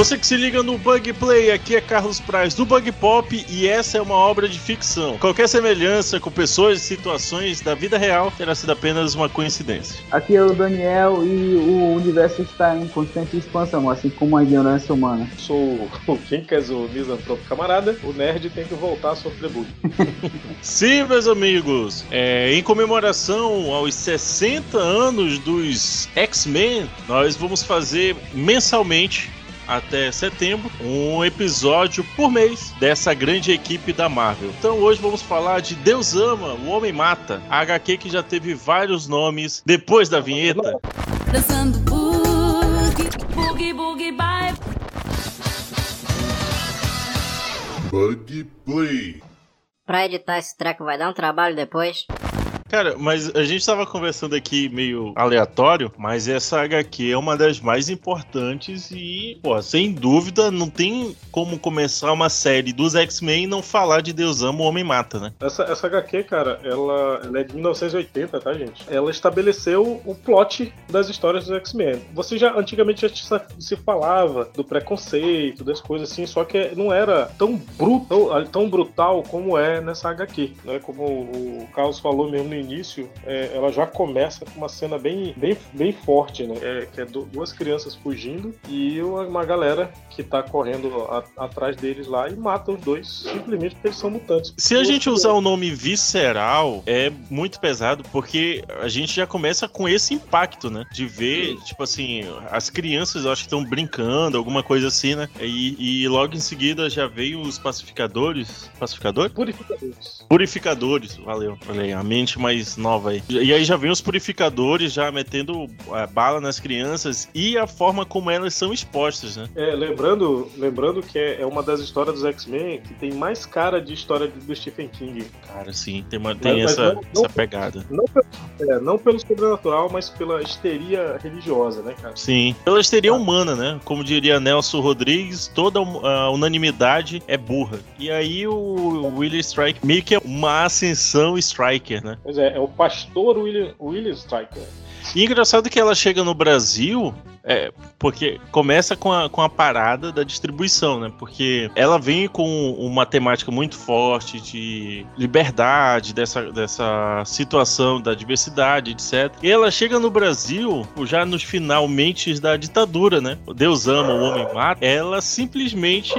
Você que se liga no Bug Play, aqui é Carlos Praz do Bug Pop e essa é uma obra de ficção. Qualquer semelhança com pessoas e situações da vida real terá sido apenas uma coincidência. Aqui é o Daniel e o universo está em constante expansão, assim como a ignorância humana. Sou o Quincas, o misantropo camarada. O nerd tem que voltar a sofrer bullying. Sim, meus amigos, é, em comemoração aos 60 anos dos X-Men, nós vamos fazer mensalmente até setembro, um episódio por mês dessa grande equipe da Marvel. Então hoje vamos falar de Deus Ama, o Homem Mata, a HQ que já teve vários nomes depois da vinheta. Dançando boogie, boogie, boogie, bye. Bug Play. Pra editar esse treco vai dar um trabalho depois. Cara, mas a gente tava conversando aqui meio aleatório, mas essa HQ é uma das mais importantes e, pô, sem dúvida, não tem como começar uma série dos X-Men e não falar de Deus ama o Homem Mata, né? Essa, essa HQ, cara, ela, ela é de 1980, tá, gente? Ela estabeleceu o plot das histórias dos X-Men. Você já, antigamente, já se falava do preconceito, das coisas assim, só que não era tão brutal, tão brutal como é nessa HQ, né? Como o Carlos falou mesmo no início, é, ela já começa com uma cena bem, bem, bem forte, né? É, que é duas crianças fugindo e uma galera que tá correndo a, atrás deles lá e mata os dois simplesmente porque eles são mutantes. Se a gente usar o nome visceral, é muito pesado porque a gente já começa com esse impacto, né? De ver, tipo assim, as crianças eu acho que estão brincando, alguma coisa assim, né? E, e, logo em seguida já veio os pacificadores. Pacificador? Purificadores. Purificadores, valeu. Falei, a mente mais mais nova aí. E aí já vem os purificadores já metendo é, bala nas crianças e a forma como elas são expostas, né? É, lembrando, lembrando que é, é uma das histórias dos X-Men que tem mais cara de história do Stephen King. Cara, sim, tem, uma, tem mas, essa, mas não, essa pegada. Não, é, não pelo sobrenatural, mas pela histeria religiosa, né, cara? Sim, pela histeria ah. humana, né? Como diria Nelson Rodrigues, toda a unanimidade é burra. E aí o Willie Strike meio que é uma ascensão Striker, né? Pois é, é o pastor William, William. E engraçado que ela chega no Brasil é, porque começa com a, com a parada da distribuição, né? Porque ela vem com uma temática muito forte de liberdade, dessa, dessa situação da diversidade, etc. E ela chega no Brasil já nos finalmente da ditadura, né? Deus ama, o homem mata. Ela simplesmente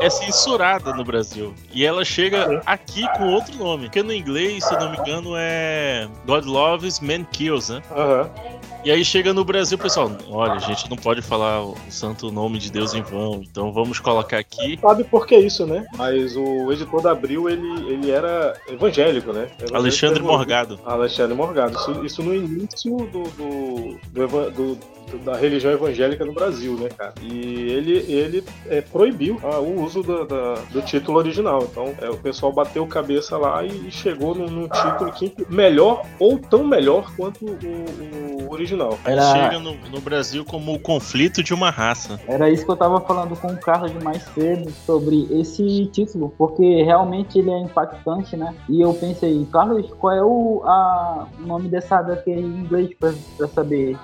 é censurada no Brasil. E ela chega aqui com outro nome. Que no inglês, se não me engano, é God Loves, Man Kills, né? Uhum. E aí chega no Brasil, pessoal, olha, gente não pode falar o santo nome de Deus em vão, então vamos colocar aqui. Sabe por que isso, né? Mas o editor da Abril, ele, ele era evangélico, né? Evangélico Alexandre Morgado. Alexandre Morgado. Isso, isso no início do, do, do, do da religião evangélica no Brasil, né, cara? E ele, ele é, proibiu ah, o uso da, da, do título original. Então, é, o pessoal bateu cabeça lá e, e chegou num, num, título que melhor ou tão melhor quanto o, o original. Era... Chega no, no, Brasil como o conflito de uma raça. Era isso que eu tava falando com o Carlos mais cedo sobre esse título, porque realmente ele é impactante, né? E eu pensei, Carlos, qual é o, a, nome dessa HQ em inglês pra, pra saber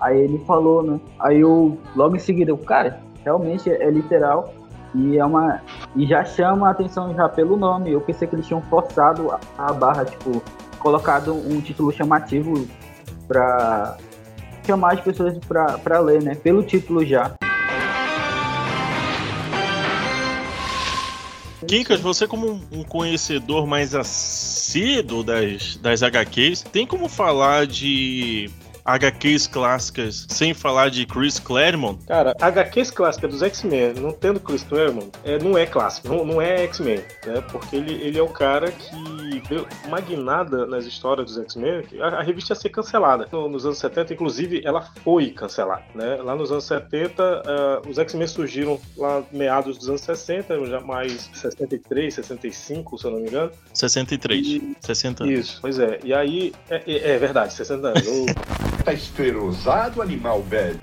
Aí ele falou, né? Aí eu, logo em seguida, eu, cara, realmente é, é literal e é uma e já chama a atenção já pelo nome. Eu pensei que eles tinham forçado a, a barra, tipo, colocado um título chamativo para chamar as pessoas para ler, né? Pelo título já. Kinkas, você como um conhecedor mais assíduo das, das HQs, tem como falar de HQs clássicas sem falar de Chris Claremont? Cara, HQs clássicas dos X-Men, não tendo Chris Claremont, é, não é clássico, não, não é X-Men, né? Porque ele, ele é o cara que deu uma guinada nas histórias dos X-Men, a, a, revista ia ser cancelada. No, nos anos 70, inclusive, ela foi cancelada, né? Lá nos anos 70, uh, eh, os X-Men surgiram lá meados dos anos 60, já mais 63, 65, se eu não me engano. 63, e, 60 anos. Isso, pois é. E aí, é, é, é verdade, 60 anos. Tá esferosado, animal velho.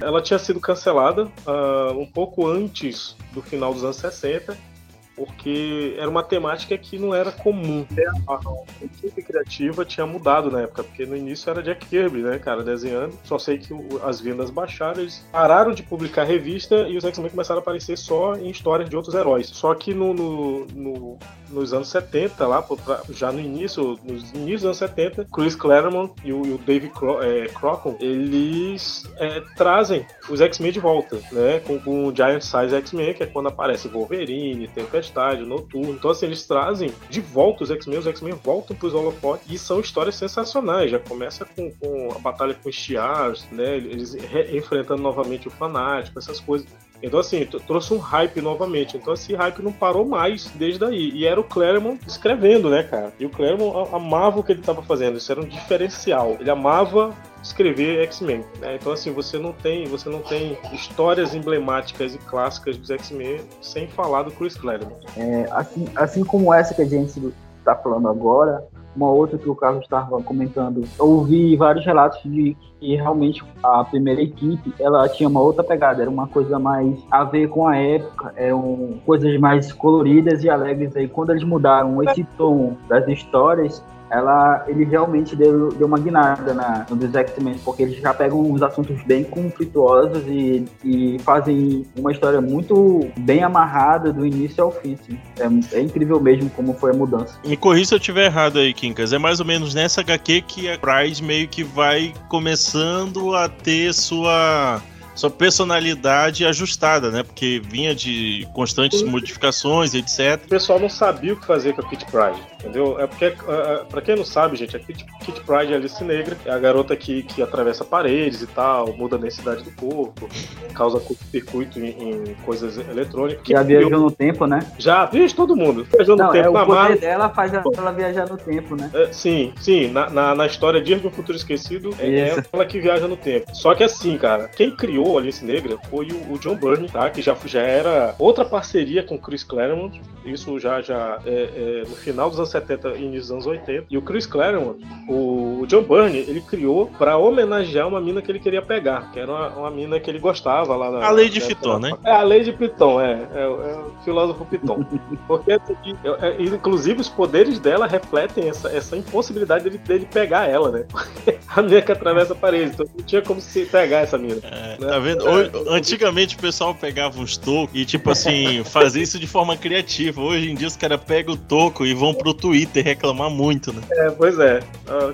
Ela tinha sido cancelada uh, um pouco antes do final dos anos 60 porque era uma temática que não era comum. A equipe criativa tinha mudado na época, porque no início era Jack Kirby, né, cara, desenhando. Só sei que o- as vendas baixaram, eles pararam de publicar revista e os X-Men começaram a aparecer só em histórias de outros heróis. Só que no, no- no- nos anos 70, lá, já no início, nos inícios dos anos 70, Chris Claremont e o, e o Dave Cro, é, Crocon, eles é, trazem os X-Men de volta, né, com, com o Giant Size X-Men, que é quando aparece Wolverine, Tempestade, Noturno. Então, assim, eles trazem de volta os X-Men, os X-Men voltam pros holofotes e são histórias sensacionais. Já começa com, com a batalha com os Shi'ars, né, eles re- enfrentando novamente o Fanático, essas coisas. Então, assim, trouxe um hype novamente. Então, esse hype não parou mais desde daí. E era o Claremont escrevendo, né, cara? E o Claremont amava o que ele estava fazendo. Isso era um diferencial. Ele amava escrever X-Men, né? Então assim, você não tem, você não tem histórias emblemáticas e clássicas dos X-Men sem falar do Chris Claremont. É, assim, assim como essa que a gente está falando agora, uma outra que o Carlos estava comentando, eu ouvi vários relatos de que realmente a primeira equipe ela tinha uma outra pegada, era uma coisa mais a ver com a época, eram coisas mais coloridas e alegres. Aí quando eles mudaram esse tom das histórias, ela, ele realmente deu, deu uma guinada na, no dos X-Men, porque eles já pegam uns assuntos bem conflituosos e, e fazem uma história muito bem amarrada do início ao fim. assim. É, é incrível mesmo como foi a mudança. Me corrija se eu estiver errado aí, Kinkas. É mais ou menos nessa HQ que a Pride meio que vai começando a ter sua, sua personalidade ajustada, né? Porque vinha de constantes modificações, etc. O pessoal não sabia o que fazer com a Kitty Pryde, entendeu? É porque, uh, pra quem não sabe, gente, a Kitty, Kitty Pryde é a Alice Negra, é a garota que, que atravessa paredes e tal, muda a densidade do corpo, causa curto-circuito em, em coisas eletrônicas. Já viajou criou- no tempo, né? Já, vixe, todo mundo. Viajou no Não, é, tempo o na poder Marvel. dela faz ela viajar no tempo, né? É, sim, sim. Na, na, na história Dias do Futuro Esquecido, é Isso. ela que viaja no tempo. Só que assim, cara, quem criou a Alice Negra foi o, o John Byrne, tá? Que já, já era outra parceria com o Chris Claremont. Isso já, já é, é, no final dos anos 70 e início dos anos 80. E o Chris Claremont, o, o John Byrne, ele criou pra homenagear uma mina que ele queria pegar, que era uma, uma mina que ele gostava lá na. A Lady na- Piton, né? É, a Lady Piton, é. É, o- é o filósofo Piton. Porque, assim, é, inclusive, os poderes dela refletem essa, essa impossibilidade dele, dele pegar ela, né? Porque a mina que atravessa a parede, então não tinha como se pegar essa mina. É, Né? Tá vendo? Hoje- antigamente o pessoal pegava uns tocos e, tipo assim, fazia isso de forma criativa. Hoje em dia os caras pegam o toco e vão pro Twitter reclamar muito, né? É, pois é.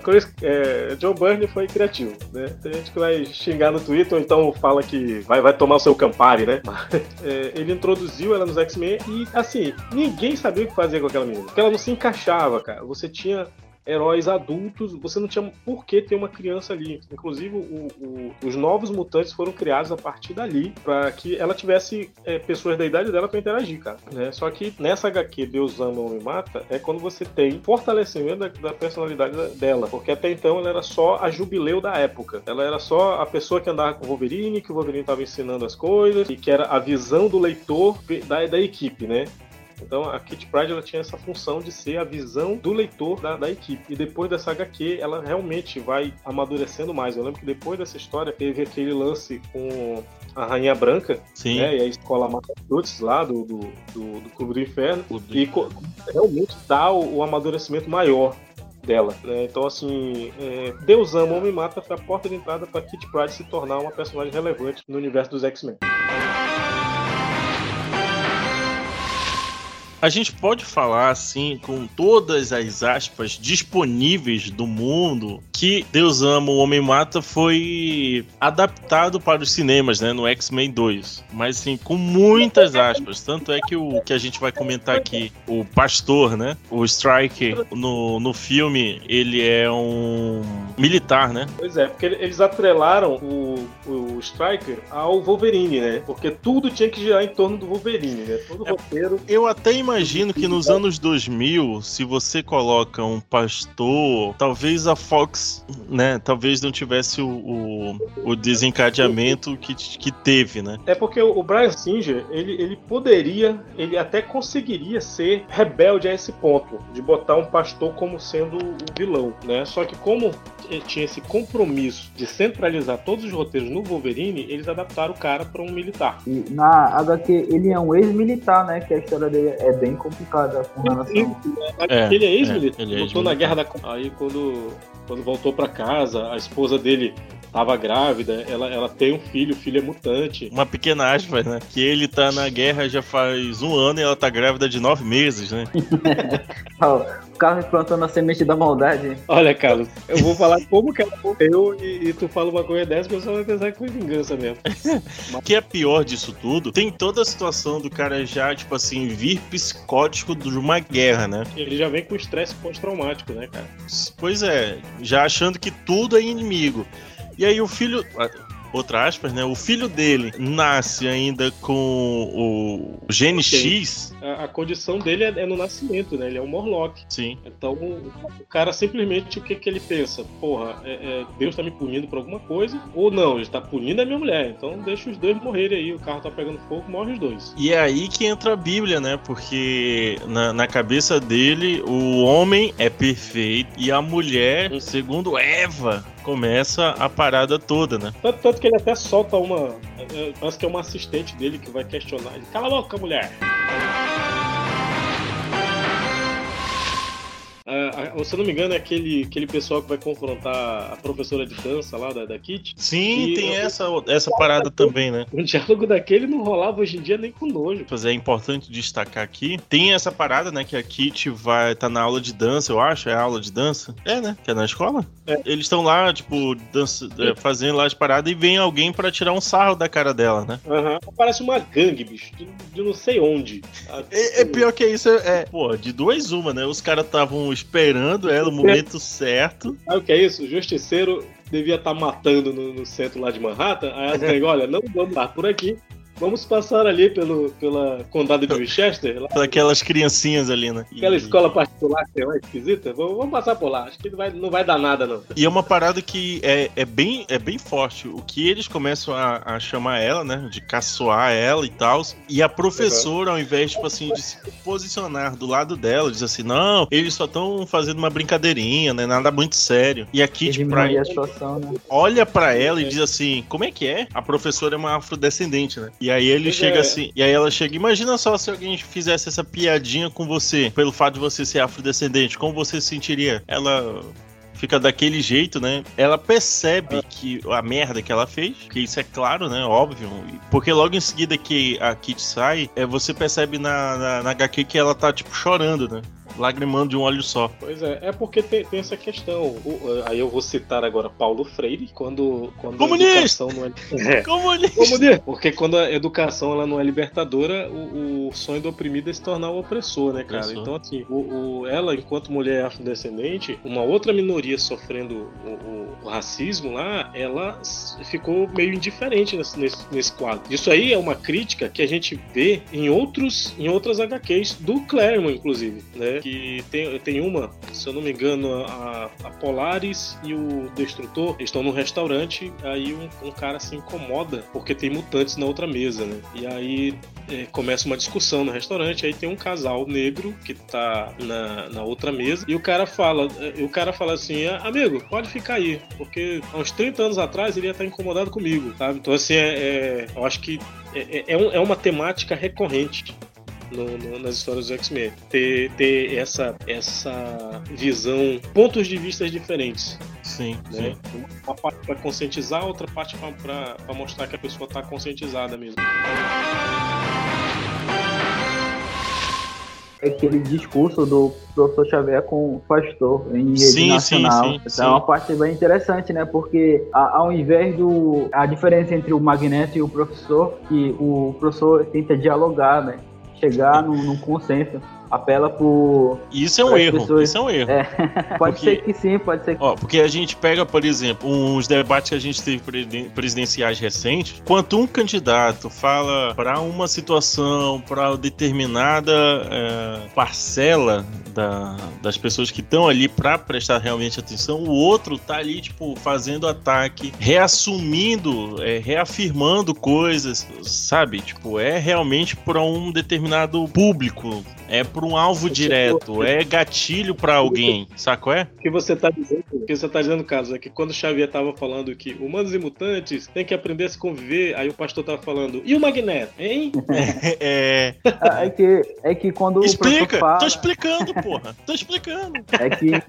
Chris- é, John Byrne foi criativo, né? Tem gente que vai xingar no Twitter ou então fala que vai, vai tomar o seu Campari, né? É, ele introduziu ela nos X-Men e, assim, ninguém sabia o que fazer com aquela menina. Porque ela não se encaixava, cara. Você tinha heróis adultos, você não tinha por que ter uma criança ali. Inclusive, o- o- os novos mutantes foram criados a partir dali para que ela tivesse é, pessoas da idade dela para interagir, cara. né? Só que nessa HQ Deus ama me mata é quando você tem fortalecimento da, da personalidade da- dela, porque até então ela era só a jubileu da época. Ela era só a pessoa que andava com o Wolverine, que o Wolverine estava ensinando as coisas e que era a visão do leitor da, da equipe, né? Então a Kitty Pryde ela tinha essa função de ser a visão do leitor da, da equipe. E depois dessa HQ, ela realmente vai amadurecendo mais. Eu lembro que depois dessa história teve aquele lance com a Rainha Branca, Sim. né? E a escola Massachusetts lá do, do, do, do Clube do Inferno. Clube E realmente dá o, o amadurecimento maior dela. né? Então, assim, é, Deus ama, Homem Mata foi a porta de entrada para Kitty Pryde se tornar uma personagem relevante no universo dos X-Men. A gente pode falar assim, com todas as aspas disponíveis do mundo, que Deus Ama o Homem Mata foi adaptado para os cinemas, né, no X-Men 2. Mas assim, com muitas aspas. Tanto é que o que a gente vai comentar aqui, o pastor, né, o Striker, no, no filme, ele é um militar, né? Pois é, porque eles atrelaram o, o Striker ao Wolverine, né? Porque tudo tinha que girar em torno do Wolverine, né? Todo É. roteiro. Eu até imagino que nos anos 2000, se você coloca um pastor, talvez a Fox, né, talvez não tivesse o, o, o desencadeamento que, que teve, né? É porque o Brian Singer, ele, ele poderia, ele até conseguiria ser rebelde a esse ponto, de botar um pastor como sendo o vilão, né? Só que como tinha esse compromisso de centralizar todos os roteiros no Wolverine, eles adaptaram o cara para um militar. E na HQ ele é um ex-militar, né? Que a história dele é bem complicada com relação. É, ele é ex-militar, é, ele é lutou na guerra da. Aí quando, quando voltou para casa, a esposa dele tava grávida, ela, ela tem um filho, o filho é mutante. Uma pequena aspas, né? Que ele tá na guerra já faz um ano e ela tá grávida de nove meses, né? Carlos plantando a semente da maldade. Olha, Carlos, eu vou falar como que ela morreu e, e tu fala uma coisa dessa, o pessoal vai pensar que foi vingança mesmo. O que é pior disso tudo, tem toda a situação do cara já, tipo assim, vir psicótico de uma guerra, né? Ele já vem com estresse pós-traumático, né, cara? Pois é, já achando que tudo é inimigo. E aí o filho. Outra aspas, né? O filho dele nasce ainda com o gene Ok. X. A, a condição dele é, é no nascimento, né? Ele é um Morlock. Sim. Então, o cara simplesmente, o que, que ele pensa? Porra, é- é, Deus tá me punindo por alguma coisa? Ou não, ele tá punindo a minha mulher. Então, deixa os dois morrerem aí. O carro tá pegando fogo, morre os dois. E é aí que entra a Bíblia, né? Porque na, na cabeça dele, o homem é perfeito e a mulher, segundo Eva, começa a parada toda, né? Tanto, tanto que ele até solta uma. é, é, Parece que é uma assistente dele que vai questionar. Ele, Cala a boca, mulher! Se eu não me engano, é aquele, aquele pessoal que vai confrontar a professora de dança lá da, da Kit. Sim, E tem eu- essa, essa parada também, né? Um diálogo daquele não rolava hoje em dia nem com nojo. Mas é importante destacar aqui. Tem essa parada, né? Que a Kitty vai tá na aula de dança, eu acho. É a aula de dança? É, né? Que é na escola? É. Eles estão lá, tipo, dança, é, fazendo lá as paradas e vem alguém pra tirar um sarro da cara dela, né? Aham. Parece uma gangue, bicho, de, de não sei onde. Ah, É, é pior que isso, é. Pô, de duas uma, né? Os caras estavam esperando ela, o momento certo. Sabe o que é isso? O justiceiro devia estar matando no, no centro lá de Manhattan. Aí as gangues, olha, não vamos lá por aqui. Vamos passar ali pelo, pela condado de Winchester, lá, Aquelas criancinhas ali, né? E- aquela escola particular que é lá esquisita. Vamos, vamos passar por lá. Acho que não vai, não vai dar nada, não. E é uma parada que é, é, bem, é bem forte. O que eles começam a, a chamar ela, né? De caçoar ela e tal. E a professora, ao invés, tipo assim, de se posicionar do lado dela, diz assim: não, eles só estão fazendo uma brincadeirinha, né? Nada muito sério. E a Kitty diminuir Pryde a situação, né? olha pra ela e diz assim: como é que é? A professora é uma afrodescendente, né? E aí ele Pois chega é. assim, e aí ela chega: imagina só se alguém fizesse essa piadinha com você, pelo fato de você ser afrodescendente, como você se sentiria? Ela fica daquele jeito, né? Ela percebe que a merda que ela fez, que isso é claro, né? Óbvio. Porque logo em seguida que a Kit sai, é, você percebe na, na, na HQ que ela tá, tipo, chorando, né? Lagrimando de um olho só. Pois é, é porque tem, tem essa questão. O- aí eu vou citar agora Paulo Freire, quando, quando Comunista! a educação não é. É. Comunista! Comunista! Porque quando a educação ela não é libertadora, o, o sonho do oprimido é se tornar o opressor, né, cara? Opressor. Então, assim, o, o- ela, enquanto mulher afrodescendente, uma outra minoria sofrendo o, o- racismo lá, ela ficou meio indiferente nesse, nesse, nesse quadro. Isso aí é uma crítica que a gente vê em outros em outras HQs do Claremont, inclusive, né? Que tem, tem uma, se eu não me engano, a, a Polaris e o Destrutor estão num restaurante, aí um, um cara se incomoda porque tem mutantes na outra mesa, né? E aí é, começa uma discussão no restaurante, aí tem um casal negro que tá na, na outra mesa, e o cara fala, é, o cara fala assim, "Ah, amigo, pode ficar aí, porque há uns 30 anos atrás ele ia estar incomodado comigo, sabe? Então assim, é, é- eu acho que é, é, um- é uma temática recorrente no- no- nas histórias do X-Men. Ter, ter essa, essa visão, pontos de vista diferentes. Sim, Né? sim. Uma parte para conscientizar, outra parte para mostrar que a pessoa está conscientizada mesmo. Aquele discurso do professor Xavier com o pastor em rede Sim, nacional. sim, sim, Essa sim. é uma parte bem interessante, né? Porque a- ao invés do. A diferença entre o Magneto e o professor, que o professor tenta dialogar, né? Chegar num, consenso. Apela por. Isso é um erro. pessoas- Isso é um erro. Pode Porque- ser que sim, pode ser que Ó, porque a gente pega, por exemplo, uns debates que a gente teve presiden- presidenciais recentes, quando um candidato fala para uma situação, para determinada é, parcela da- das pessoas que estão ali para prestar realmente atenção, o outro tá ali, tipo, fazendo ataque, reassumindo, é, reafirmando coisas, sabe? Tipo, é realmente para um determinado público. É pra um alvo direto, é gatilho pra alguém, sacou é? O que você tá dizendo, o que você tá dizendo, Carlos, é que quando o Xavier tava falando que humanos e mutantes têm que aprender a se conviver, aí o pastor tava falando, e o Magneto, hein? É. É que, é que quando o Explica! professor fala. Tô explicando, porra! Tô explicando! É que,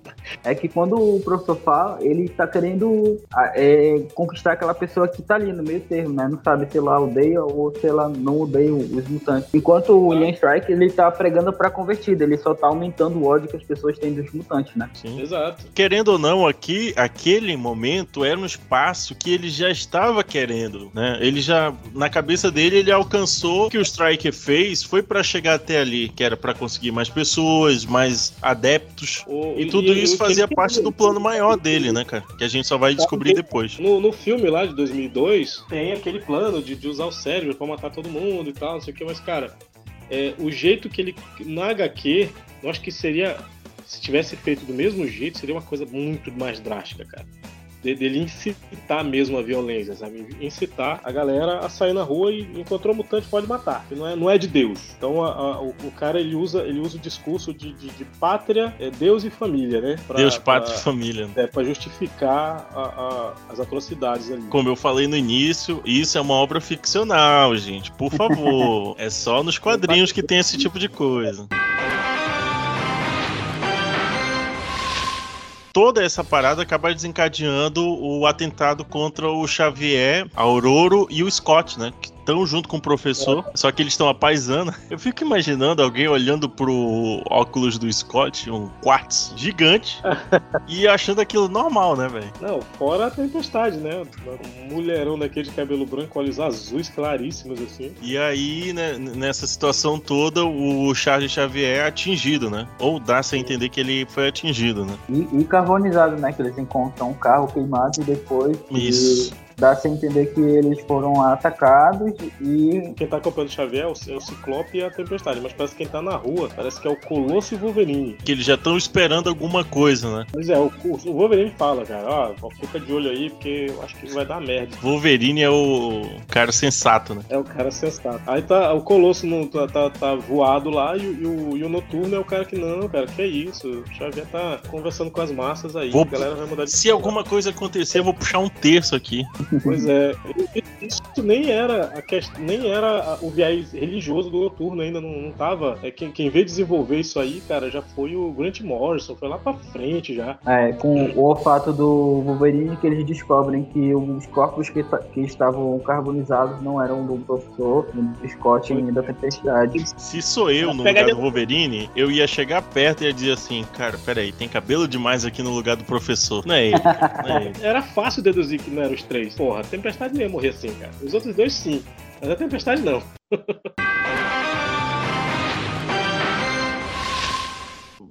é que quando o professor fala, ele tá querendo ah, é, conquistar aquela pessoa que tá ali no meio termo, né? Não sabe se ela odeia ou se ela não odeia os mutantes. Enquanto o William Strike, ele tá pregando pra convertida, ele só tá aumentando o ódio que as pessoas têm dos mutantes, né? Sim. Exato. Querendo ou não, aqui, aquele momento era um espaço que ele já estava querendo, né? Ele já, na cabeça dele, ele alcançou o que o Striker fez, foi pra chegar até ali, que era pra conseguir mais pessoas, mais adeptos. O- E tudo isso o que fazia ele- parte do plano maior dele, né, cara? Que a gente só vai descobrir depois. No, no filme lá de 2002, tem aquele plano de, de usar o cérebro pra matar todo mundo e tal, não sei o que, mas, cara, é, o jeito que ele. Na HQ, eu acho que seria. Se tivesse feito do mesmo jeito, seria uma coisa muito mais drástica, cara. De- dele incitar mesmo a violência, sabe? Incitar a galera a sair na rua e encontrou mutante pode matar. que Não é, não é de Deus. Então a- a- o, o cara ele usa, ele usa o discurso de, de- de pátria, é, Deus e família, né? Pra- Deus, pátria e pra- família. né? é, pra justificar a- as atrocidades ali. Como eu falei no início, isso é uma obra ficcional, gente. Por favor. é só nos quadrinhos que tem esse tipo de coisa. Toda essa parada acaba desencadeando o atentado contra o Xavier, Aurora e o Scott, né? Que estão junto com o professor, só que eles estão apaisando. Eu fico imaginando alguém olhando pro óculos do Scott, um quartz gigante, e achando aquilo normal, né, velho? Não, fora a tempestade, né? Um mulherão daquele de cabelo branco, olhos azuis claríssimos, assim. E aí, né, nessa situação toda, o Charles Xavier é atingido, né? Ou dá-se a entender que ele foi atingido, né? E, e carbonizado, né? Que eles encontram um carro queimado e depois Isso. e dá-se a entender que eles foram atacados e Quem tá acompanhando o Xavier é o, é o Ciclope e a Tempestade, mas parece que quem tá na rua parece que é o Colosso e o Wolverine. Que eles já estão esperando alguma coisa, né? Mas é, o, o Wolverine fala, cara, ó, fica de olho aí, porque eu acho que vai dar merda. Wolverine é o cara sensato, né? É o cara sensato. Aí tá, o Colosso não, tá, tá, tá voado lá e, o- e o, e o Noturno é o cara que não, cara, que é isso? O Xavier tá conversando com as massas aí, Vou- a galera vai mudar de Se alguma coisa acontecer, eu vou puxar um terço aqui. Pois é, isso nem era a quest... nem era o viés religioso do Noturno ainda, não, não tava. É, quem, quem veio desenvolver isso aí, cara, já foi o Grant Morrison, foi lá pra frente já. é, com o olfato do Wolverine que eles descobrem que os corpos que, que estavam carbonizados não eram do professor, do Scott nem da Tempestade. Se sou eu no lugar do Wolverine, eu ia chegar perto e ia dizer assim, cara, peraí, tem cabelo demais aqui no lugar do professor. Não é ele, não é ele. Era fácil deduzir que não eram os três. Porra, Tempestade não ia morrer assim, cara. Os outros dois sim, mas a Tempestade não.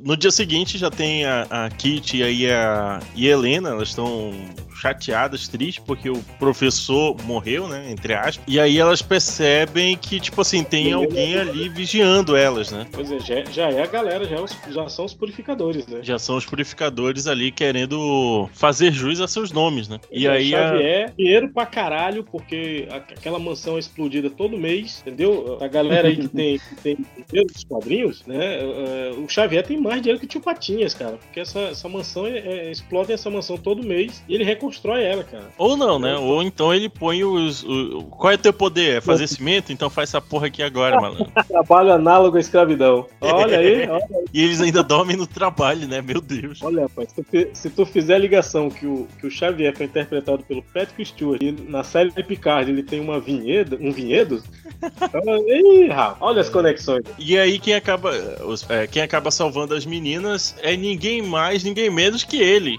No dia seguinte já tem a, a Kit e aí a, e a Helena, elas estão chateadas, tristes, porque o professor morreu, né? Entre aspas. E aí elas percebem que, tipo assim, tem alguém ali vigiando elas, né? Pois é, já, já é a galera, já, é os- já são os purificadores, né? Já são os purificadores ali querendo fazer jus a seus nomes, né? E É, aí a, Xavier, dinheiro pra caralho, porque a- aquela mansão é explodida todo mês, entendeu? A galera aí que tem, que tem dinheiro dos quadrinhos, né? é, o Xavier tem mais dinheiro que o tio Patinhas, cara. Porque essa, essa mansão é, é, explodem essa mansão todo mês e ele reconstrói ela, cara. Ou não, né? Ou então ele põe os. o- qual é teu poder? É fazer cimento? Então faz essa porra aqui agora, malandro. Trabalho análogo à escravidão. Olha aí, olha, E eles ainda dormem no trabalho, né? Meu Deus. olha rapaz, se tu, fi- se tu fizer a ligação que o, que o Xavier foi interpretado pelo Patrick Stewart e na série Picard ele tem uma vinheda, um vinhedo, então, ih, rapaz, olha as conexões. E aí quem acaba, os- é, quem acaba salvando as meninas é ninguém mais, ninguém menos que ele.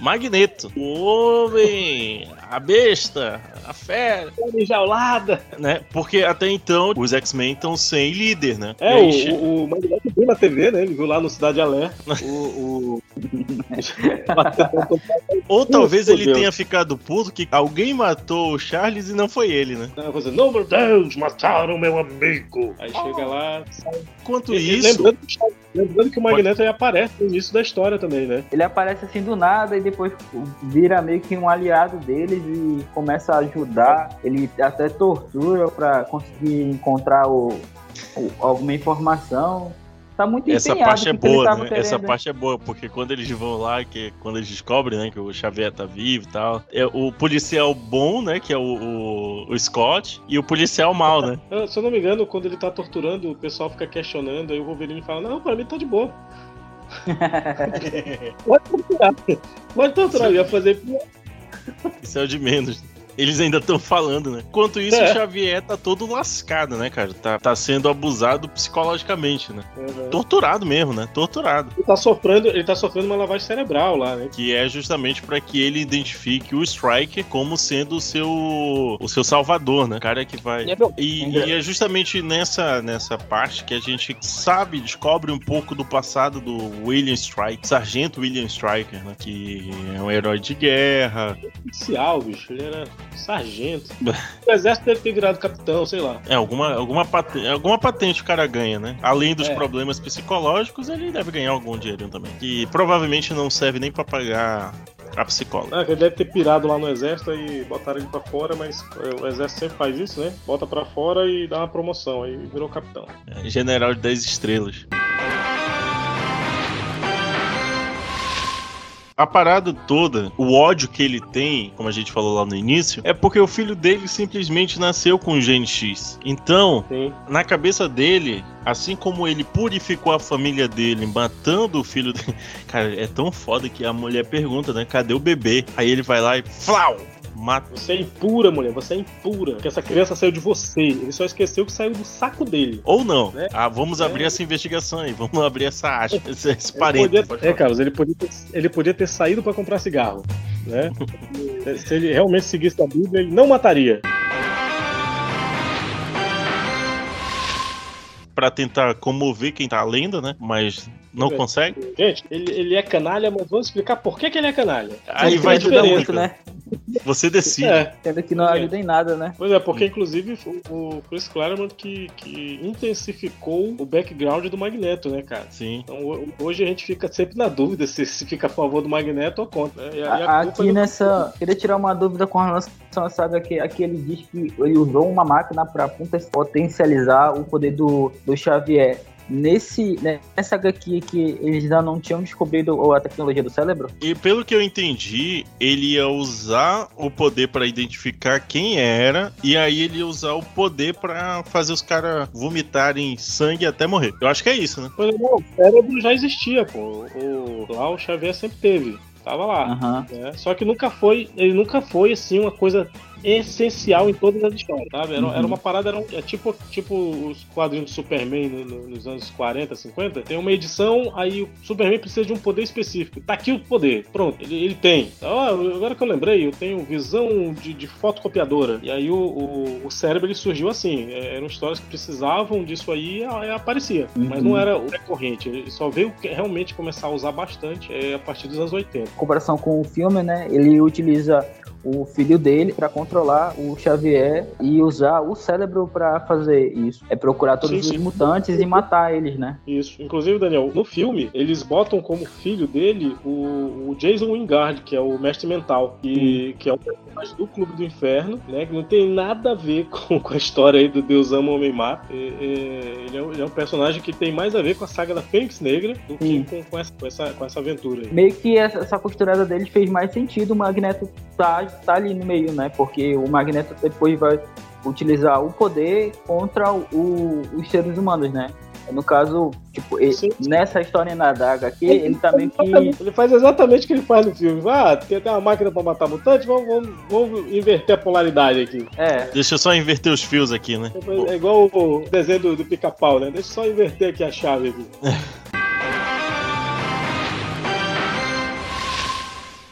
Magneto. O homem, a besta, a fera, Enjaulada. né? Porque até então os X-Men estão sem líder, né? É, o, o, o Magneto viu na TV, né? Ele viu lá no Cidade Alerta. O. o... Ou talvez ele tenha ficado puto que alguém matou o Charles e não foi ele, né? Não, meu Deus, mataram meu amigo. Aí chega lá. Enquanto E- isso, Lembrando, que- lembrando que o Magneto aí aparece no início da história também, né? Ele aparece assim do nada e depois vira meio que um aliado deles e começa a ajudar. Ele até tortura pra conseguir encontrar o, o- alguma informação. Tá muito Essa empenhado parte é que ele boa, tava né? Essa parte é boa, porque quando eles vão lá, que quando eles descobrem, né, que o Xavier tá vivo e tal, é o policial bom, né, que é o, o, o Scott, e o policial mal, né? Ah, Se eu não me engano, quando ele tá torturando, o pessoal fica questionando, aí o Wolverine fala, não, pra mim tá de boa. Pode torturar. Pode torturar, eu ia fazer Isso é o de menos. Eles ainda estão falando, né? Enquanto isso, É. o Xavier tá todo lascado, né, cara? Tá, tá sendo abusado psicologicamente, né? Uhum. Torturado mesmo, né? Torturado. Ele tá sofrendo, ele tá sofrendo uma lavagem cerebral lá, né? Que é justamente pra que ele identifique o Striker como sendo o seu, o seu salvador, né? O cara que vai. E, e é justamente nessa, nessa parte que a gente sabe, descobre um pouco do passado do William Striker, Sargento William Striker, né? Que é um herói de guerra. Oficial, bicho. Ele era sargento. O exército deve ter virado capitão, sei lá. É, alguma, alguma, patente, alguma patente o cara ganha, né? Além dos É. problemas psicológicos, ele deve ganhar algum dinheirinho também. Que provavelmente não serve nem pra pagar a psicóloga. Ah, ele deve ter pirado lá no exército e botaram ele pra fora, mas é, o exército sempre faz isso, né? Bota pra fora e dá uma promoção, aí virou capitão. É, General de 10 estrelas. A parada toda, o ódio que ele tem, como a gente falou lá no início, é porque o filho dele simplesmente nasceu com o gene X. Então, Sim. na cabeça dele, assim como ele purificou a família dele, matando o filho dele. Cara, é tão foda que a mulher pergunta, né? Cadê o bebê? Aí ele vai lá e. Flau! Mata. Você é impura, mulher, você é impura. Porque essa criança saiu de você. Ele só esqueceu que saiu do saco dele. Ou não. Né? Ah, vamos É. abrir essa investigação aí. Vamos abrir essa aspa, esse, esse podia, é. Carlos, ele podia, ter, ele podia ter saído pra comprar cigarro, né? Se ele realmente seguisse a Bíblia, ele não mataria. Pra tentar comover quem tá lendo, né? Mas não É. consegue. Gente, ele, ele é canalha, mas vamos explicar por que, que ele é canalha. Aí Ele vai não de ajuda diferença, muito, né? Você decide. É, Sendo que não É. ajuda em nada, né? pois é, porque inclusive o o Chris Claremont que, que intensificou o background do Magneto, né, cara? Sim. Então ho- hoje a gente fica sempre na dúvida se, se fica a favor do Magneto ou contra. né? A- a A- culpa Aqui é nessa. Queria tirar uma dúvida com relação à saga que aqui ele diz que ele usou uma máquina para potencializar o poder do, do Xavier. Nesse, nessa HQ que eles ainda não tinham descobrido a tecnologia do cérebro? E pelo que eu entendi, ele ia usar o poder pra identificar quem era, e aí ele ia usar o poder pra fazer os caras vomitarem sangue até morrer. Eu acho que é isso, né? Pois é, não, o cérebro já existia, pô. O, lá o Xavier sempre teve. Tava lá. Aham. né? Só que nunca foi, ele nunca foi assim uma coisa essencial em todas as histórias, sabe? Era, Uhum. era uma parada, era um- é tipo, tipo os quadrinhos do Superman no- no- nos anos 40, 50. Tem uma edição, aí o Superman precisa de um poder específico. Tá aqui o poder, pronto, ele, ele tem. Ah, agora que eu lembrei, eu tenho visão de, de fotocopiadora. E aí o, o, o cérebro ele surgiu assim. É, Eram histórias que precisavam disso aí e aparecia. Mas Uhum. não era o recorrente. Ele só veio que- realmente começar a usar bastante é, a partir dos anos 80. Em comparação com o filme, né? Ele utiliza o filho dele para controlar o Xavier e usar o cérebro para fazer isso. É procurar todos Sim, os sim. mutantes e matar eles, né? Isso. Inclusive, Daniel, no filme, eles botam como filho dele o, o Jason Wingard, que é o mestre mental, que, que é o personagem do Clube do Inferno, né? Que não tem nada a ver com, com a história aí do Deus ama, homem mata. Ele, é, um- ele é um personagem que tem mais a ver com a saga da Fênix Negra do que com, com essa, com, essa, com essa aventura aí. Meio que essa, essa costurada deles fez mais sentido o Magneto tá, tá ali no meio, né? Porque o Magneto depois vai utilizar o poder contra o- o- os seres humanos, né? No caso, tipo, Sim. nessa história na adaga aqui, ele tá meio que. Ele faz exatamente o que ele faz no filme. Ah, tem até uma máquina pra matar mutante, vamos, vamos, vamos inverter a polaridade aqui. É, Deixa eu só inverter os fios aqui, né? É igual o desenho do, do pica-pau, né? Deixa eu só inverter aqui a chave aqui.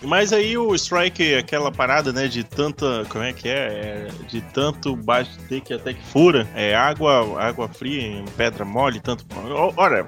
Mas aí o Strike, aquela parada, né, de tanta. Como é que é? É, de tanto bater que até que fura. É água, água fria pedra mole, tanto. Ora,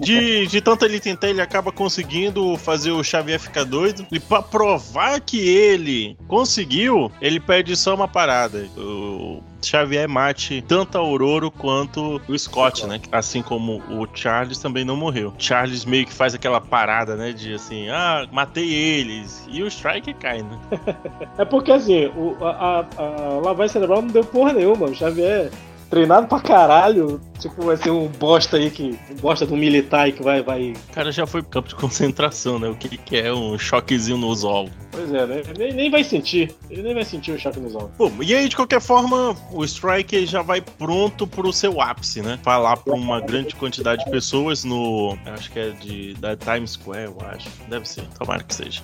de, de tanto ele tentar, ele acaba conseguindo fazer o Xavier ficar doido. E pra provar que ele conseguiu, ele pede só uma parada. O Xavier mate tanto a Aurora quanto o Scott, né? Assim como o Charles também não morreu. Charles meio que faz aquela parada, né? De assim, ah, matei eles. E o Strike cai, né? É porque assim, o, a, a, a lavagem cerebral não deu porra nenhuma. O Xavier treinado pra caralho. Tipo, vai ser um bosta aí que. Um bosta de um militar aí que vai. vai... O cara já foi pro campo de concentração, né? O que ele quer é um choquezinho no osólogo. Pois é, né? Nem, nem vai sentir. Ele nem vai sentir o choque nos ombros. Bom, e aí, de qualquer forma, o Strike já vai pronto pro seu ápice, né? Falar pra uma grande quantidade de pessoas no. Acho que é de da Times Square, eu acho. Deve ser, tomara que seja.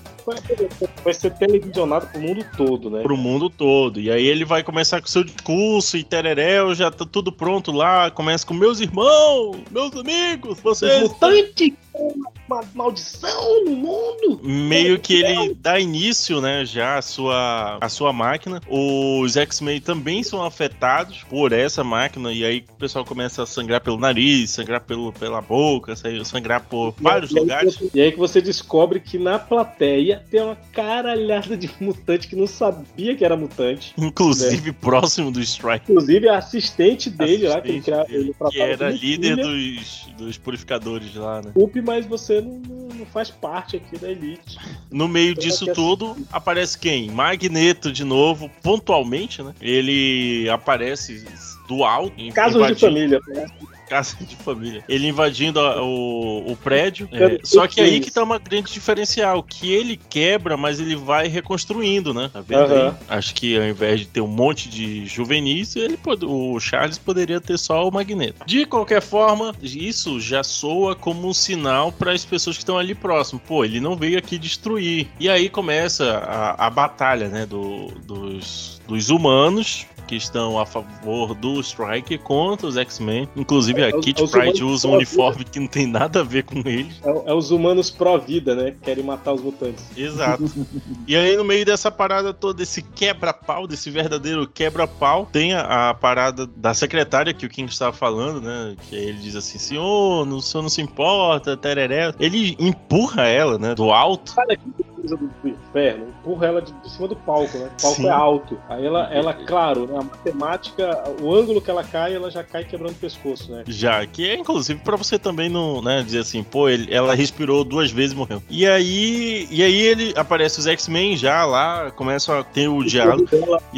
Vai ser televisionado pro mundo todo, né? Pro mundo todo. E aí ele vai começar com seu discurso e tereréu, já tá tudo pronto lá. Começa com meus irmãos, meus amigos, vocês. Mutante! Uma maldição no mundo! Meio que ele dá início, né, já a sua, a sua máquina. Os X-Men também são afetados por essa máquina, e aí o pessoal começa a sangrar pelo nariz, sangrar pelo, pela boca, sangrar por vários e lugares. E aí que você descobre que na plateia tem uma caralhada de mutante que não sabia que era mutante. Inclusive próximo do Strike. Inclusive a assistente dele lá, que ele, Assistente dele, ele que era líder filha. dos, dos purificadores lá, né? Desculpe, mas você não, não- faz parte aqui da elite. No meio Então, disso é- tudo, aparece quem? Magneto de novo, pontualmente, né? Ele aparece do alto. Casos de família. né? Casa de família. Ele invadindo a- o, o prédio. É, eu só que aí que tá uma grande diferencial. Que ele quebra, mas ele vai reconstruindo, né? Tá vendo aí? Aham. Acho que ao invés de ter um monte de juvenis, ele pod- o Charles poderia ter só o Magneto. De qualquer forma, isso já soa como um sinal para as pessoas que estão ali próximo. Pô, ele não veio aqui destruir. E aí começa a, a batalha, né? do- dos, dos humanos que estão a favor do Strike contra os X-Men. Inclusive a É, os- Kitty os Pryde humanos usa um a uniforme que não tem nada a ver com eles. É, é os humanos pró-vida, né? Querem matar os mutantes. Exato. e aí, no meio dessa parada toda, esse quebra-pau, desse verdadeiro quebra-pau, tem a, a parada da secretária que o King estava falando, né? Que aí ele diz assim: senhor, o senhor não se importa, tereré. Ele empurra ela, né? Do alto. Sai daqui, coisa do, do inferno. Empurra ela de, de cima do palco, né? O palco Sim. é alto. Aí ela, ela, claro, né? A matemática, o ângulo que ela cai, ela já cai quebrando o pescoço, né? Já, que é inclusive pra você também não, né, dizer assim, pô, ele, ela respirou duas vezes e morreu. E aí, e aí ele aparece os X-Men já lá, começam a ter o diálogo.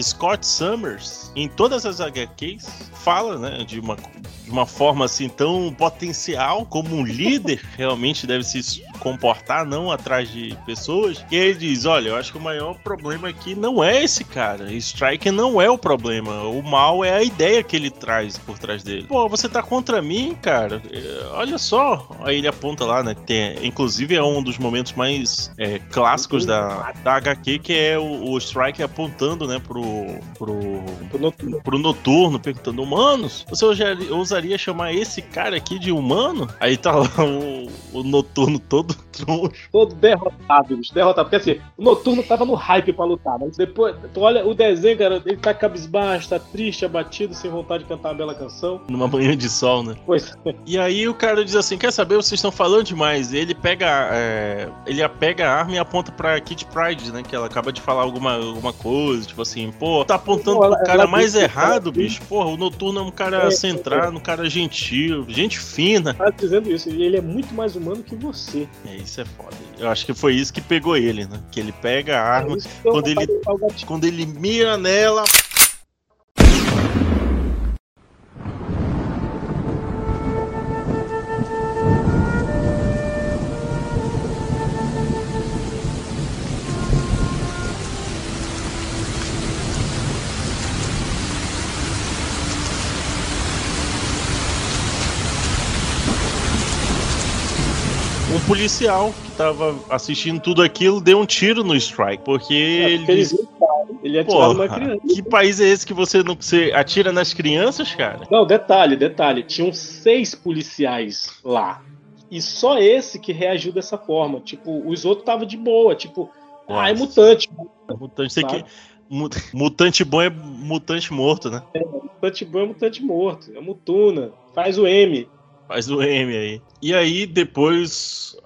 Scott Summers, em todas as HQs, fala, né, de uma, de uma forma assim tão potencial, como um líder realmente deve se comportar, não atrás de pessoas. E ele diz: Olha, eu acho que o maior problema aqui não é esse cara. Strike não é o problema. O mal é a ideia que ele traz por trás dele. Pô, você tá contra mim, cara? É, Olha só. Aí ele aponta lá, né? Tem, inclusive é um dos momentos mais é, clássicos da, da HQ, que é o, o Strike apontando, né, pro, pro, pro noturno, perguntando: Humanos, você ousaria- ousaria chamar esse cara aqui de humano? Aí tá lá o, o noturno todo troncho. todo derrotado, bicho, derrotado. Porque assim, o Noturno tava no hype pra lutar, mas depois, tu olha o desenho, cara, ele tá cabisbaixo, tá triste, abatido, sem vontade de cantar uma bela canção. Numa manhã de sol, né? Pois E aí o cara diz assim: Quer saber? Vocês estão falando demais. Ele pega, é, ele pega a arma e aponta pra Kit Pride, né? Que ela acaba de falar alguma, alguma coisa, tipo assim, pô, tá apontando Pô, ela- pro cara mais disse- errado, bicho. Porra, o noturno é um cara É, centrado, um cara gentil, gente fina. tá dizendo isso, e ele é muito mais humano que você. É, isso é foda. Eu acho que foi isso que pegou ele, né? Que ele pega a arma, É quando ele- quando ele mira nela. Policial que tava assistindo tudo aquilo deu um tiro no Strike, porque É, ele ele, ele Porra, criança. que país é esse que você não você atira nas crianças, cara? Não, detalhe, detalhe. Tinham seis policiais lá. E só esse que reagiu dessa forma. Tipo, os outros estavam de boa. Tipo, ah, é Nossa. mutante. Mutante, sei que mu- mutante bom é mutante morto, né? Mutante bom é mutante morto. É mutuna. Faz o M. Faz o M aí. E aí depois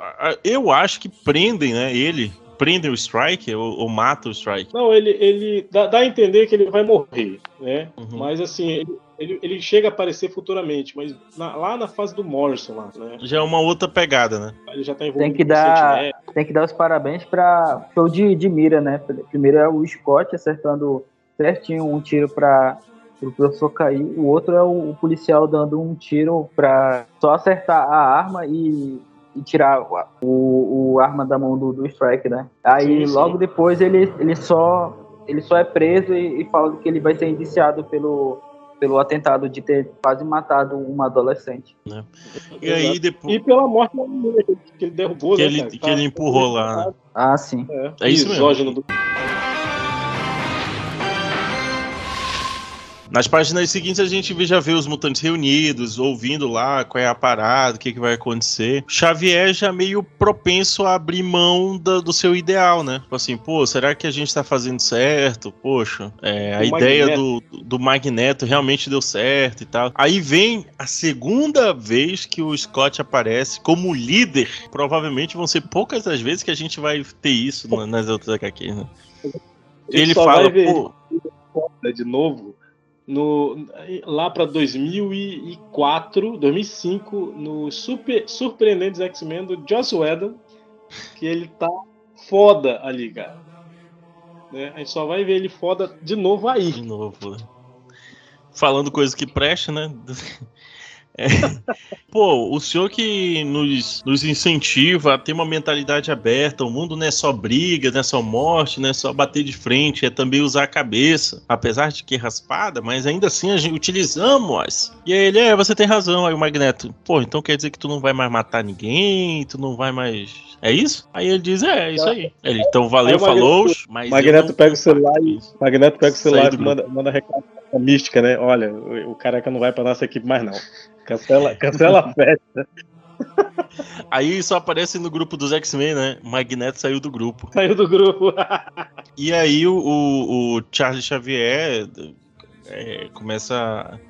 eu acho que prendem, né, ele, prendem o Strike ou, ou matam o Strike. Não, ele, ele dá, dá a entender que ele vai morrer, né? Uhum. Mas assim, ele, ele, ele chega a aparecer futuramente, mas na- lá na fase do Morrison, lá, né? Já é uma outra pegada, né? Ele já tá envolvido Tem que dar-. Tem que dar os parabéns pra show de, de mira, né? Primeiro é o Scott acertando certinho um tiro pra pro professor cair. O outro é o, o policial dando um tiro pra só acertar a arma e, e tirar o, o, o arma da mão do, do Strike, né? Aí Sim, sim. logo depois ele, ele só ele só é preso e, e fala que ele vai ser indiciado pelo pelo atentado de ter quase matado uma adolescente. E aí depois E pela morte da menina que ele derrubou, que né, ele, cara? que ele empurrou lá, né? Ah, sim. É, É isso mesmo. Nas páginas seguintes a gente já vê os mutantes reunidos, ouvindo lá qual é a parada, o que, que vai acontecer. Xavier já meio propenso a abrir mão da- do seu ideal, né? Tipo assim, pô, será que a gente tá fazendo certo? Poxa, é, a O ideia Magneto. do, do Magneto realmente deu certo e tal. Aí vem a segunda vez que o Scott aparece como líder. Provavelmente vão ser poucas as vezes que a gente vai ter isso na- nas outras HQs, né? Ele fala, pô, de novo no, lá pra 2004, 2005, no super, Surpreendentes X-Men do Joss Whedon, que ele tá foda ali, cara. Né? A gente só vai ver ele foda de novo aí. De novo? Falando coisa que presta, né? É. Pô, o senhor que nos, nos incentiva a ter uma mentalidade aberta, o mundo não é só briga, não é só morte, não é só bater de frente, é também usar a cabeça. Apesar de que é raspada, mas ainda assim a gente utilizamos. E aí ele, é, você tem razão. Aí o Magneto, pô, então quer dizer que tu não vai mais matar ninguém, tu não vai mais. É isso? Aí ele diz, é, é isso aí. Ele, então valeu, Aí o Magneto- falou, mas. Magneto não- pega o celular e Isso. Magneto pega o celular e manda, manda recado mística, né? Olha, o, o careca não vai pra nossa equipe mais, não. Cancela, cancela a festa. Aí só aparece no grupo dos X-Men, né? Magneto saiu do grupo. Saiu do grupo. E aí o, o, o Charles Xavier é, começa.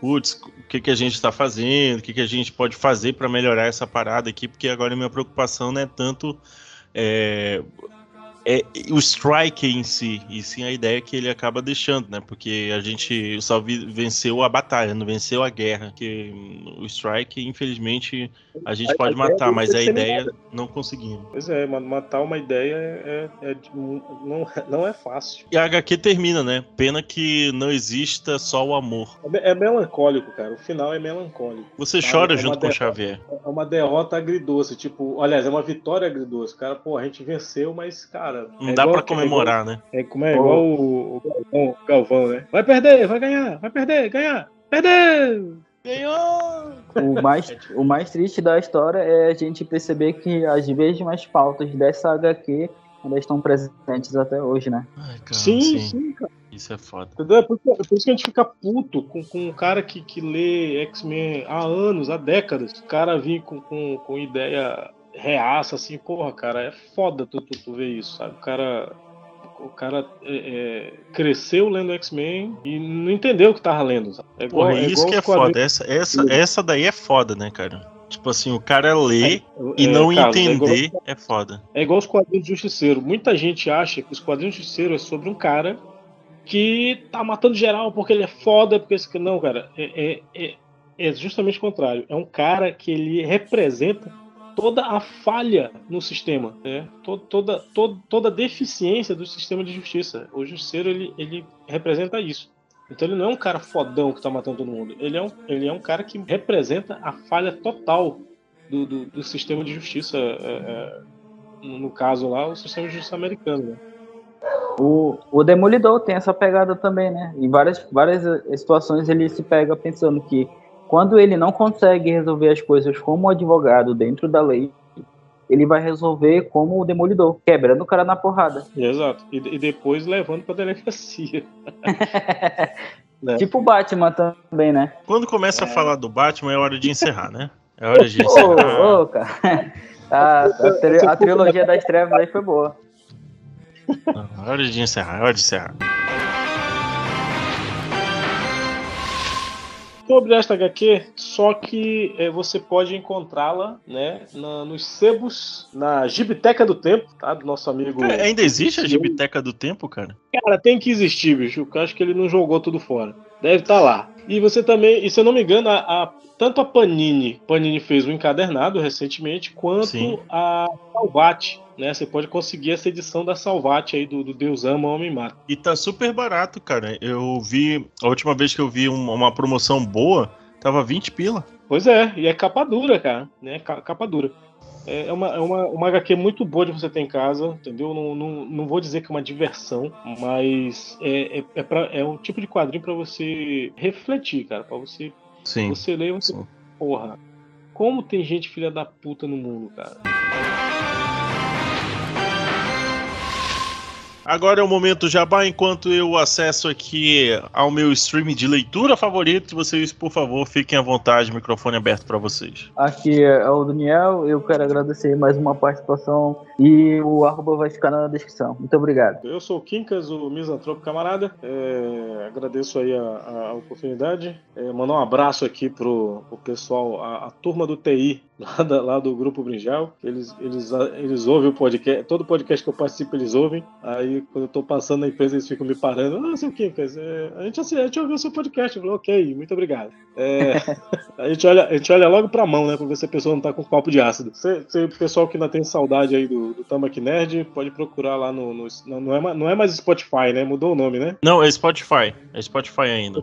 Putz, o que, que a gente está fazendo? O que, que a gente pode fazer para melhorar essa parada aqui? Porque agora minha preocupação não é tanto é, é o strike em si, e sim a ideia que ele acaba deixando, né? Porque a gente só venceu a batalha, não venceu a guerra. Porque o strike, infelizmente, a gente A- pode matar, mas a ideia não conseguimos. Pois é, mano, matar uma ideia é, é- é não, não é fácil. E a HQ termina, né? Pena que não exista só o amor. É, é melancólico, cara. O final é melancólico. Você chora é junto com o. Xavier. É uma derrota agridoce. Tipo, aliás, é uma vitória agridoce. Cara, pô, a gente venceu, mas, cara. Não é dá pra comemorar, né? É, igual, é, como é igual o, o Galvão, o Galvão, né? Vai perder, vai ganhar, vai perder, ganhar, perder! Ganhou! O mais, o mais triste da história é a gente perceber que as mesmas pautas dessa HQ ainda estão presentes até hoje, né? Ai, cara, sim, sim, sim, cara. Isso é foda. Entendeu? É por, isso- é por isso que a gente fica puto com, com um cara que, que lê X-Men há anos, há décadas. O cara vir com, com, com ideia reaça, assim, porra, cara, é foda tu, tu, tu ver isso, sabe? O cara. O cara é, é, cresceu lendo X-Men e não entendeu o que tava lendo. Sabe? É igual, Porra, é isso que é foda. Essa, essa, essa daí é foda, né, cara? Tipo assim, o cara lê e É, não Carlos, é igual- entender é foda. É igual os quadrinhos de Justiceiro. Muita gente acha que os quadrinhos de Justiceiro é sobre um cara que tá matando geral porque ele é foda, porque esse... não, cara, é, é, é, é justamente o contrário. É um cara que ele representa toda a falha no sistema, né? To- Toda, toda, a deficiência do sistema de justiça. O Justiceiro ele, ele representa isso. Então ele não é um cara fodão que tá matando todo mundo. Ele é um, ele é um cara que representa a falha total do, do, do sistema de justiça. é, é, no caso lá, o sistema de justiça americano. Né? O, o Demolidor tem essa pegada também, né? Em várias, várias situações ele se pega pensando que quando ele não consegue resolver as coisas como advogado dentro da lei, ele vai resolver como o Demolidor, quebrando o cara na porrada. Exato. E, e depois levando pra delegacia. É. Tipo o Batman também, né? Quando começa a falar do Batman, é hora de encerrar, né? É hora de Ô, encerrar. ô, cara. A, a, tri- a trilogia das trevas aí foi boa. Não, É hora de encerrar, é hora de encerrar. Sobre esta HQ, só que é, você pode encontrá-la né, na- nos sebos, na Gibiteca do Tempo, tá? Do nosso amigo. Cara, ainda existe a Gibiteca do Tempo, cara? Cara, tem que existir, bicho. Eu acho que ele não jogou tudo fora. Deve estar lá. E você também, e se eu não me engano, a, a- tanto a Panini, Panini fez um encadernado recentemente, quanto Sim. a Salvati, né? Você pode conseguir essa edição da Salvati aí do, do Deus Ama, Homem Mata. E tá super barato, cara. Eu vi. A última vez que eu vi um- uma promoção boa, tava 20 pila. Pois é, e é capa dura, cara, né? Ca- Capa dura. É é uma, é uma, uma HQ muito boa de você ter em casa, entendeu? Não, não, não vou dizer que é uma diversão, mas é, é, é, pra- é um tipo de quadrinho pra você refletir, cara. Pra você, Sim. você ler e você, sim. porra, como tem gente filha da puta no mundo, cara. Agora é o momento jabá, enquanto eu acesso aqui ao meu stream de leitura favorito. Vocês, por favor, fiquem à vontade, microfone aberto pra vocês. Aqui é o Daniel, eu quero agradecer mais uma participação e o arroba vai ficar na descrição. Muito obrigado. Eu sou o Quincas, o misantropo camarada. É, agradeço aí a, a- a oportunidade. É, mandar um abraço aqui pro, pro pessoal, a, a turma do TI, lá, da- lá do Grupo Brinjal. Eles, eles, eles ouvem o podcast, todo podcast que eu participo eles ouvem. Aí quando eu tô passando na empresa eles ficam me parando. Ah, seu Quincas, é, a, gente, assi- a gente ouviu o seu podcast. Eu falei, ok, muito obrigado. É, a, gente olha, a gente olha logo pra mão, né, pra ver se a pessoa não tá com copo de ácido. Se, se o pessoal que ainda tem saudade aí do, do Tambaqui Nerd, pode procurar lá no. no- não, é, não é mais Spotify, né? Mudou o nome, né? Não, é Spotify. É Spotify ainda.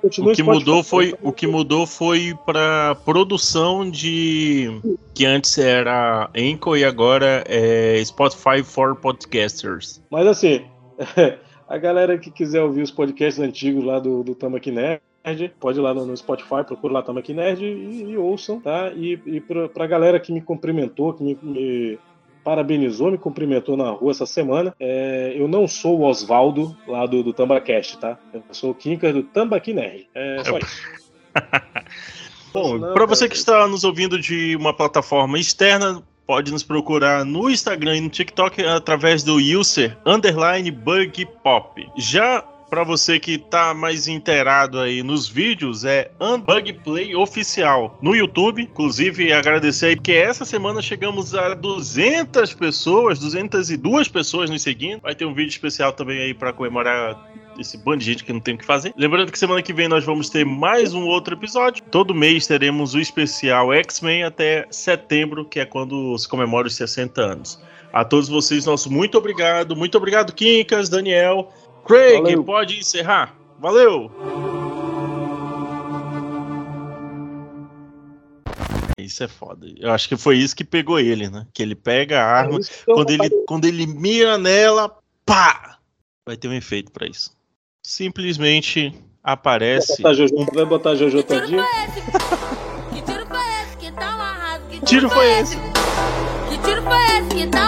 Continua O que mudou foi o que mudou foi para produção de que antes era Anchor e agora é Spotify for Podcasters. Mas assim, a galera que quiser ouvir os podcasts antigos lá do, do Nerd, pode ir lá no, no Spotify, procura lá Tambaqui Nerd e, e ouçam, tá? E, e pra, pra galera que me cumprimentou, que me, me parabenizou, me cumprimentou na rua essa semana, é, eu não sou o Osvaldo lá do, do Tambacast, tá? Eu sou o Kinker do Tambaqui Nerd. É só isso. Bom, para você que está nos ouvindo de uma plataforma externa, pode nos procurar no Instagram e no TikTok através do user underline bug pop. Já para você que tá mais inteirado aí nos vídeos, é Unbug Play Oficial no YouTube. Inclusive, agradecer aí, porque essa semana chegamos a 200 pessoas, 202 pessoas nos seguindo. Vai ter um vídeo especial também aí para comemorar esse bando de gente que não tem o que fazer. Lembrando que semana que vem nós vamos ter mais um outro episódio. Todo mês teremos o especial X-Men até setembro, que é quando se comemora os 60 anos. A todos vocês, nosso muito obrigado. Muito obrigado, Quincas, Daniel. Craig, Valeu. pode encerrar. Valeu! Isso é foda. Eu acho que foi isso que pegou ele, né? Que ele pega a arma, É que eu- quando ele, quando ele mira nela, pá! Vai ter um efeito pra isso. Simplesmente aparece. Botar Jojo, vai botar Jojo todinho? Que tiro foi esse que tá amarrado? Que Tiro foi esse? Que tiro foi esse que tá?